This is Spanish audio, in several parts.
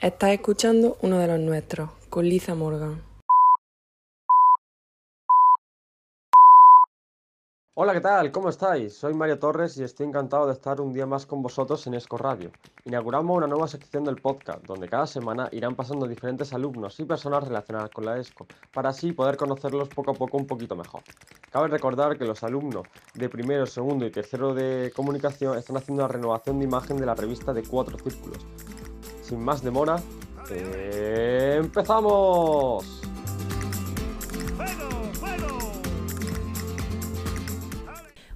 Estás escuchando uno de los nuestros, con Liza Morgan. Hola, ¿qué tal? ¿Cómo estáis? Soy Mario Torres y estoy encantado de estar un día más con vosotros en Esco Radio. Inauguramos una nueva sección del podcast, donde cada semana irán pasando diferentes alumnos y personas relacionadas con la ESCO, para así poder conocerlos poco a poco un poquito mejor. Cabe recordar que los alumnos de primero, segundo y tercero de comunicación están haciendo una renovación de imagen de la revista de Cuatro Círculos. Sin más demora, ¡empezamos!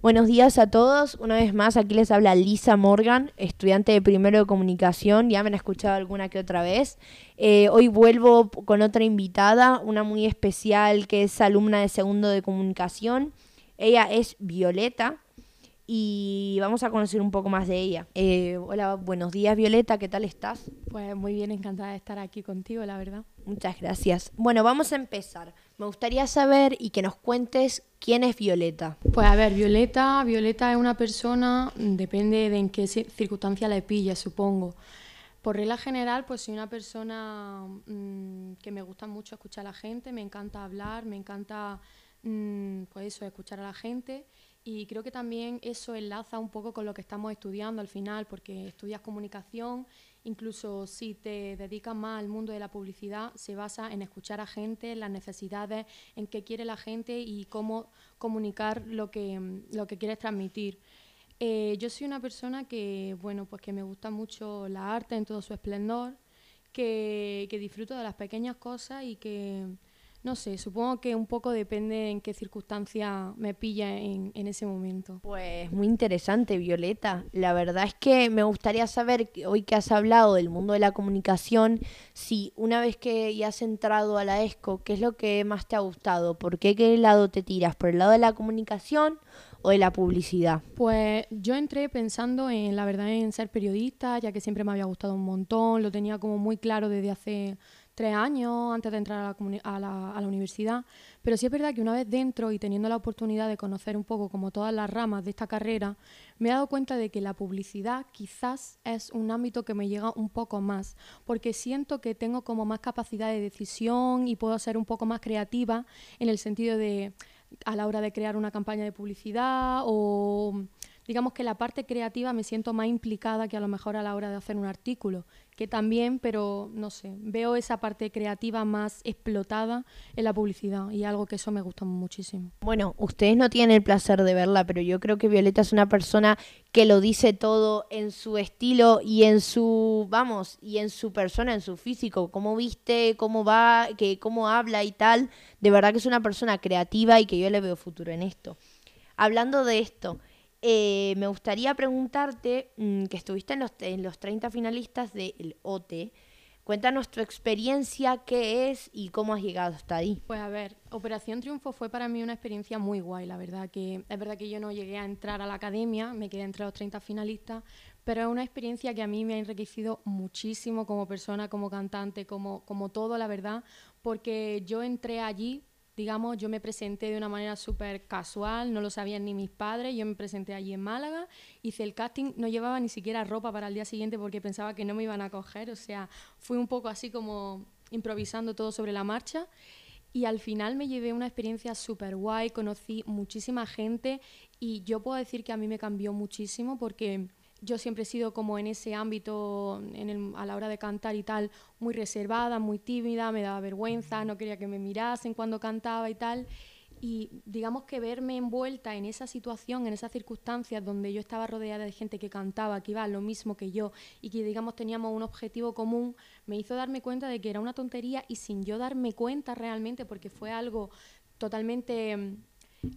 Buenos días a todos. Una vez más, aquí les habla Lisa Morgan, estudiante de primero de comunicación. Ya me han escuchado alguna que otra vez. Eh, hoy vuelvo con otra invitada, una muy especial que es alumna de segundo de comunicación. Ella es Violeta y vamos a conocer un poco más de ella. Eh, hola, buenos días Violeta, ¿qué tal estás? Pues muy bien, encantada de estar aquí contigo, la verdad. Muchas gracias. Bueno, vamos a empezar. Me gustaría saber y que nos cuentes quién es Violeta. Pues a ver, Violeta, Violeta es una persona, depende de en qué circunstancia le pilla, supongo. Por regla general, pues soy una persona mmm, que me gusta mucho escuchar a la gente, me encanta hablar, me encanta, mmm, pues eso, escuchar a la gente y creo que también eso enlaza un poco con lo que estamos estudiando al final, porque estudias comunicación, incluso si te dedicas más al mundo de la publicidad, se basa en escuchar a gente, las necesidades, en qué quiere la gente y cómo comunicar lo que, lo que quieres transmitir. Eh, yo soy una persona que, bueno, pues que me gusta mucho la arte en todo su esplendor, que, que disfruto de las pequeñas cosas y que no sé, supongo que un poco depende en qué circunstancia me pilla en, en, ese momento. Pues muy interesante, Violeta. La verdad es que me gustaría saber, hoy que has hablado del mundo de la comunicación, si una vez que ya has entrado a la ESCO, ¿qué es lo que más te ha gustado? ¿Por qué qué lado te tiras? ¿Por el lado de la comunicación o de la publicidad? Pues yo entré pensando en, la verdad, en ser periodista, ya que siempre me había gustado un montón, lo tenía como muy claro desde hace tres años antes de entrar a la, a, la, universidad, pero sí es verdad que una vez dentro y teniendo la oportunidad de conocer un poco como todas las ramas de esta carrera, me he dado cuenta de que la publicidad quizás es un ámbito que me llega un poco más, porque siento que tengo como más capacidad de decisión y puedo ser un poco más creativa en el sentido de a la hora de crear una campaña de publicidad o digamos que la parte creativa me siento más implicada que a lo mejor a la hora de hacer un artículo, que también, pero no sé, veo esa parte creativa más explotada en la publicidad y algo que eso me gusta muchísimo. Bueno, ustedes no tienen el placer de verla, pero yo creo que Violeta es una persona que lo dice todo en su estilo y en su, vamos, y en su persona, en su físico, cómo viste, cómo va, que cómo habla y tal. De verdad que es una persona creativa y que yo le veo futuro en esto. Hablando de esto, eh, me gustaría preguntarte, mmm, que estuviste en los, en los 30 finalistas del OT, cuéntanos tu experiencia, qué es y cómo has llegado hasta ahí. Pues a ver, Operación Triunfo fue para mí una experiencia muy guay, la verdad que es verdad que yo no llegué a entrar a la academia, me quedé entre los 30 finalistas, pero es una experiencia que a mí me ha enriquecido muchísimo como persona, como cantante, como, como todo, la verdad, porque yo entré allí digamos, yo me presenté de una manera súper casual, no lo sabían ni mis padres, yo me presenté allí en Málaga, hice el casting, no llevaba ni siquiera ropa para el día siguiente porque pensaba que no me iban a coger, o sea, fui un poco así como improvisando todo sobre la marcha y al final me llevé una experiencia súper guay, conocí muchísima gente y yo puedo decir que a mí me cambió muchísimo porque yo siempre he sido como en ese ámbito, en el, a la hora de cantar y tal, muy reservada, muy tímida, me daba vergüenza, no quería que me mirasen cuando cantaba y tal. Y digamos que verme envuelta en esa situación, en esas circunstancias donde yo estaba rodeada de gente que cantaba, que iba a lo mismo que yo y que digamos teníamos un objetivo común, me hizo darme cuenta de que era una tontería y sin yo darme cuenta realmente, porque fue algo totalmente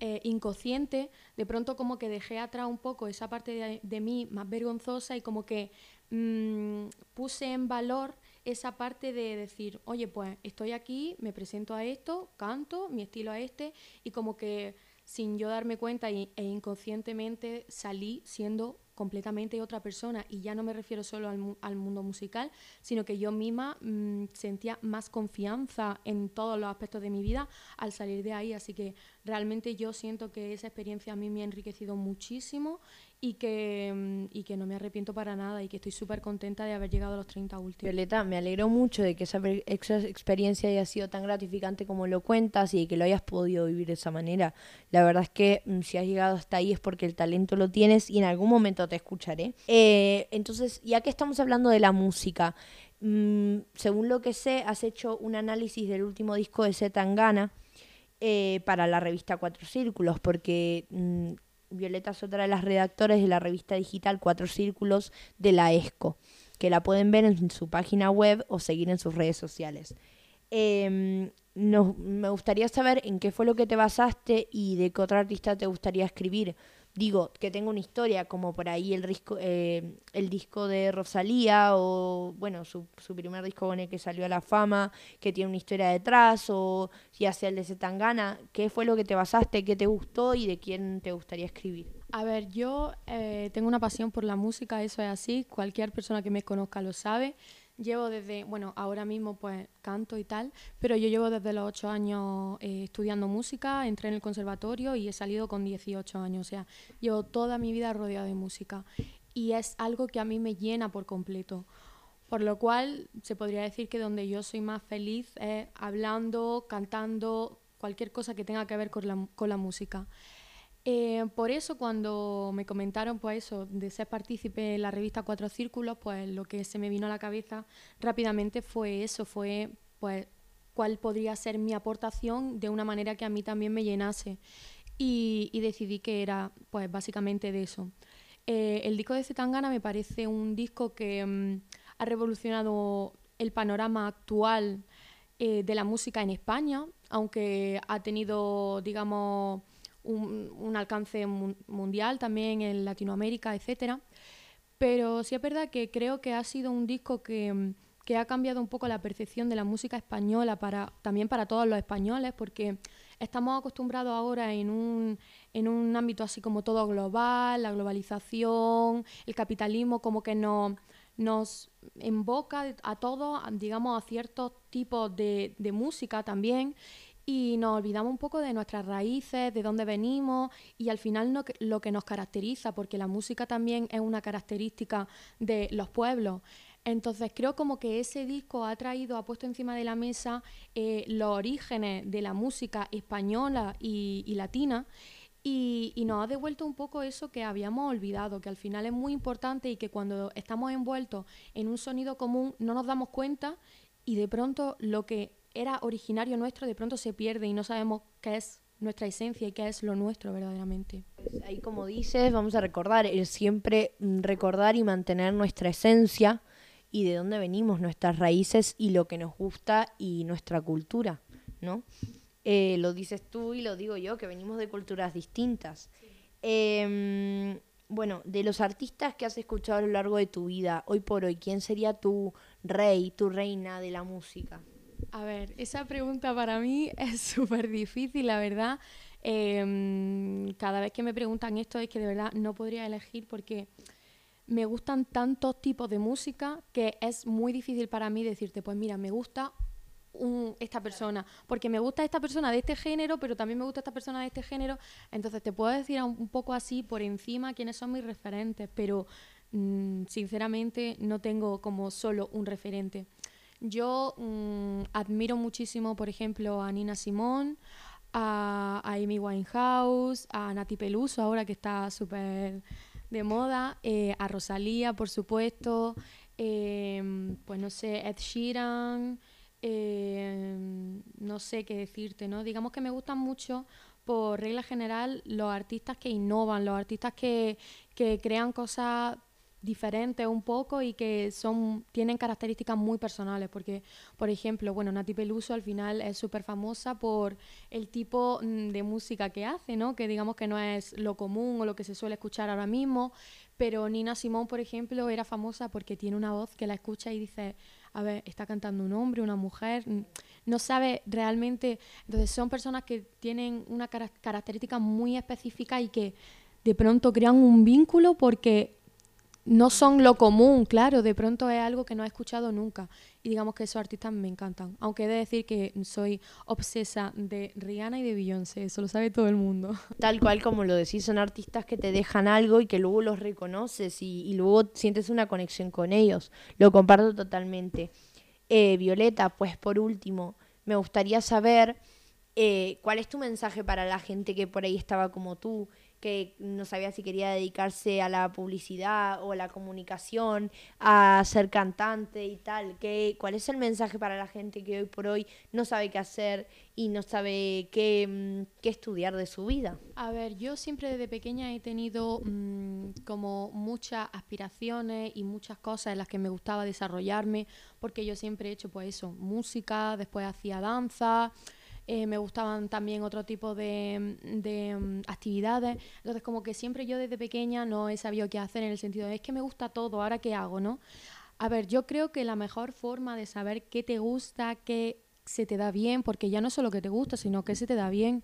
eh, inconsciente, de pronto como que dejé atrás un poco esa parte de, mí más vergonzosa y como que mmm, puse en valor esa parte de decir, oye, pues estoy aquí, me presento a esto, canto, mi estilo a este, y como que sin yo darme cuenta e, inconscientemente salí siendo completamente otra persona y ya no me refiero solo al, al mundo musical, sino que yo misma mmm, sentía más confianza en todos los aspectos de mi vida al salir de ahí, así que realmente yo siento que esa experiencia a mí me ha enriquecido muchísimo y que, mm, y que no me arrepiento para nada y que estoy súper contenta de haber llegado a los 30 últimos. Violeta, me alegro mucho de que esa, esa, experiencia haya sido tan gratificante como lo cuentas y de que lo hayas podido vivir de esa manera. La verdad es que mm, si has llegado hasta ahí es porque el talento lo tienes y en algún momento te escucharé. Eh, entonces, ya que estamos hablando de la música, mm, según lo que sé, has hecho un análisis del último disco de Z Tangana. Eh, para la revista Cuatro Círculos, porque Violeta es otra de las redactoras de la revista digital Cuatro Círculos de la ESCO, que la pueden ver en su página web o seguir en sus redes sociales. Em, me gustaría saber en qué fue lo que te basaste y de qué otro artista te gustaría escribir digo, que tenga una historia, como por ahí el, disco, eh, el disco de Rosalía o, bueno, su, su, primer disco con el que salió a la fama, que tiene una historia detrás, o ya sea el de Zetangana, ¿qué fue lo que te basaste, qué te gustó y de quién te gustaría escribir? A ver, yo eh, tengo una pasión por la música, eso es así, cualquier persona que me conozca lo sabe. Llevo desde, bueno, ahora mismo pues canto y tal, pero yo llevo desde los 8 años eh, estudiando música, entré en el conservatorio y he salido con 18 años, o sea, llevo toda mi vida rodeada de música y es algo que a mí me llena por completo. Por lo cual se podría decir que donde yo soy más feliz es hablando, cantando, cualquier cosa que tenga que ver con la, con la música. Eh, por eso cuando me comentaron pues eso, de ser partícipe en la revista Cuatro Círculos, pues lo que se me vino a la cabeza rápidamente fue eso, fue pues cuál podría ser mi aportación de una manera que a mí también me llenase. Y, decidí que era pues básicamente de eso. Eh, el disco de Zetangana me parece un disco que mm, ha revolucionado el panorama actual eh, de la música en España, aunque ha tenido, digamos, un, alcance mundial también en Latinoamérica, etcétera. Pero sí es verdad que creo que ha sido un disco que, ha cambiado un poco la percepción de la música española para, también para todos los españoles, porque estamos acostumbrados ahora en un, en un ámbito así como todo global, la globalización, el capitalismo como que nos, nos invoca a todos, digamos, a ciertos tipos de, de música también y nos olvidamos un poco de nuestras raíces, de dónde venimos y al final lo que nos caracteriza, porque la música también es una característica de los pueblos. Entonces creo como que ese disco ha traído, ha puesto encima de la mesa eh, los orígenes de la música española y, latina y, y, nos ha devuelto un poco eso que habíamos olvidado, que al final es muy importante y que cuando estamos envueltos en un sonido común no nos damos cuenta y de pronto lo que era originario nuestro de pronto se pierde y no sabemos qué es nuestra esencia y qué es lo nuestro verdaderamente. Ahí como dices, vamos a recordar, es siempre mm, recordar y mantener nuestra esencia y de dónde venimos, nuestras raíces y lo que nos gusta y nuestra cultura, ¿no? Eh, lo dices tú y lo digo yo, que venimos de culturas distintas. Em, bueno, de los artistas que has escuchado a lo largo de tu vida, hoy por hoy, ¿quién sería tu rey, tu reina de la música? A ver, esa pregunta para mí es súper difícil, la verdad. Em, cada vez que me preguntan esto es que de verdad no podría elegir porque me gustan tantos tipos de música que es muy difícil para mí decirte, pues mira, me gusta esta persona, porque me gusta esta persona de este género, pero también me gusta esta persona de este género, entonces te puedo decir un poco así por encima quiénes son mis referentes, pero mm, sinceramente no tengo como solo un referente. Yo mm, admiro muchísimo, por ejemplo, a Nina Simón, a, Amy Winehouse, a Nati Peluso, ahora que está súper de moda, eh, a Rosalía, por supuesto, em, pues no sé, Ed Sheeran, em, no sé qué decirte, ¿no? Digamos que me gustan mucho, por regla general, los artistas que innovan, los artistas que, que crean cosas diferentes un poco y que son tienen características muy personales porque por ejemplo bueno Nati Peluso al final es súper famosa por el tipo mm, de música que hace no que digamos que no es lo común o lo que se suele escuchar ahora mismo pero Nina Simón por ejemplo era famosa porque tiene una voz que la escucha y dice a ver está cantando un hombre una mujer mm, no sabe realmente entonces son personas que tienen una característica muy específica y que de pronto crean un vínculo porque no son lo común, claro, de pronto es algo que no he escuchado nunca. Y digamos que esos artistas me encantan. Aunque he de decir que soy obsesa de Rihanna y de Beyoncé, eso lo sabe todo el mundo. Tal cual como lo decís, son artistas que te dejan algo y que luego los reconoces y, luego sientes una conexión con ellos. Lo comparto totalmente. Eh, Violeta, pues por último, me gustaría saber eh, cuál es tu mensaje para la gente que por ahí estaba como tú, que no sabía si quería dedicarse a la publicidad o a la comunicación, a ser cantante y tal. ¿Qué, ¿Cuál es el mensaje para la gente que hoy por hoy no sabe qué hacer y no sabe qué, mm, qué estudiar de su vida? A ver, yo siempre desde pequeña he tenido mm, como muchas aspiraciones y muchas cosas en las que me gustaba desarrollarme, porque yo siempre he hecho pues eso, música, después hacía danza. Eh, me gustaban también otro tipo de, mm, actividades. Entonces, como que siempre yo desde pequeña no he sabido qué hacer en el sentido de es que me gusta todo, ahora qué hago, ¿no? A ver, yo creo que la mejor forma de saber qué te gusta, qué se te da bien, porque ya no solo que te gusta, sino que se te da bien,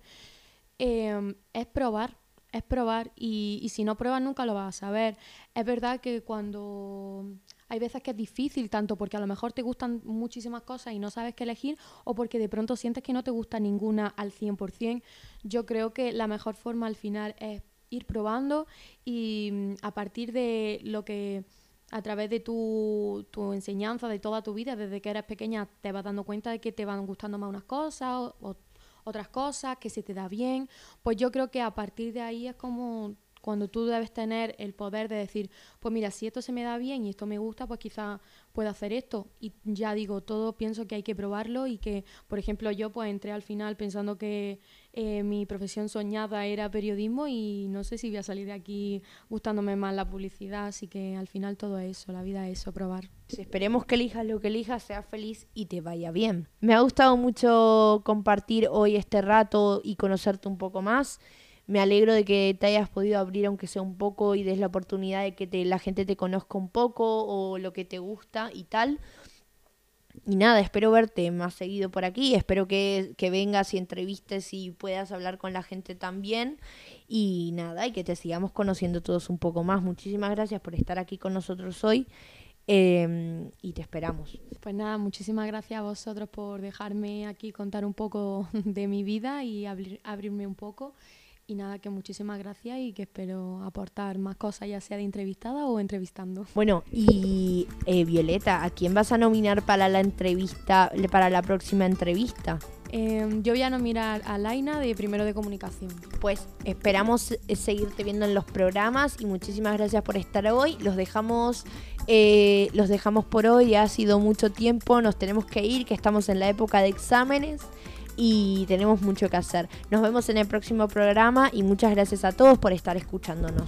em, es probar es probar y, y, si no pruebas nunca lo vas a saber. Es verdad que cuando hay veces que es difícil, tanto porque a lo mejor te gustan muchísimas cosas y no sabes qué elegir, o porque de pronto sientes que no te gusta ninguna al 100%. Yo creo que la mejor forma al final es ir probando y mm, a partir de lo que a través de tu, tu, enseñanza, de toda tu vida, desde que eres pequeña, te vas dando cuenta de que te van gustando más unas cosas o otras cosas, que se te da bien, pues yo creo que a partir de ahí es como cuando tú debes tener el poder de decir, pues mira, si esto se me da bien y esto me gusta, pues quizá pueda hacer esto. Y ya digo, todo pienso que hay que probarlo y que, por ejemplo, yo pues entré al final pensando que eh, mi profesión soñada era periodismo y no sé si voy a salir de aquí gustándome más la publicidad, así que al final todo eso, la vida es eso, probar. Esperemos que elijas lo que elijas, seas feliz y te vaya bien. Me ha gustado mucho compartir hoy este rato y conocerte un poco más me alegro de que te hayas podido abrir aunque sea un poco y des la oportunidad de que la gente te conozca un poco o lo que te gusta y tal. Y nada, espero verte más seguido por aquí, espero que, que vengas y entrevistes y puedas hablar con la gente también. Y nada, y que te sigamos conociendo todos un poco más. Muchísimas gracias por estar aquí con nosotros hoy. Em, y te esperamos. Pues nada, muchísimas gracias a vosotros por dejarme aquí contar un poco de mi vida y abrirme un poco. Y nada, que muchísimas gracias y que espero aportar más cosas, ya sea de entrevistada o entrevistando. Bueno, y eh, Violeta, ¿a quién vas a nominar para la entrevista, para la próxima entrevista? Em, yo voy a nominar a Laina de Primero de Comunicación. Pues esperamos eh, seguirte viendo en los programas y muchísimas gracias por estar hoy. Los dejamos, eh, los dejamos por hoy, ha sido mucho tiempo, nos tenemos que ir, que estamos en la época de exámenes y tenemos mucho que hacer. Nos vemos en el próximo programa y muchas gracias a todos por estar escuchándonos.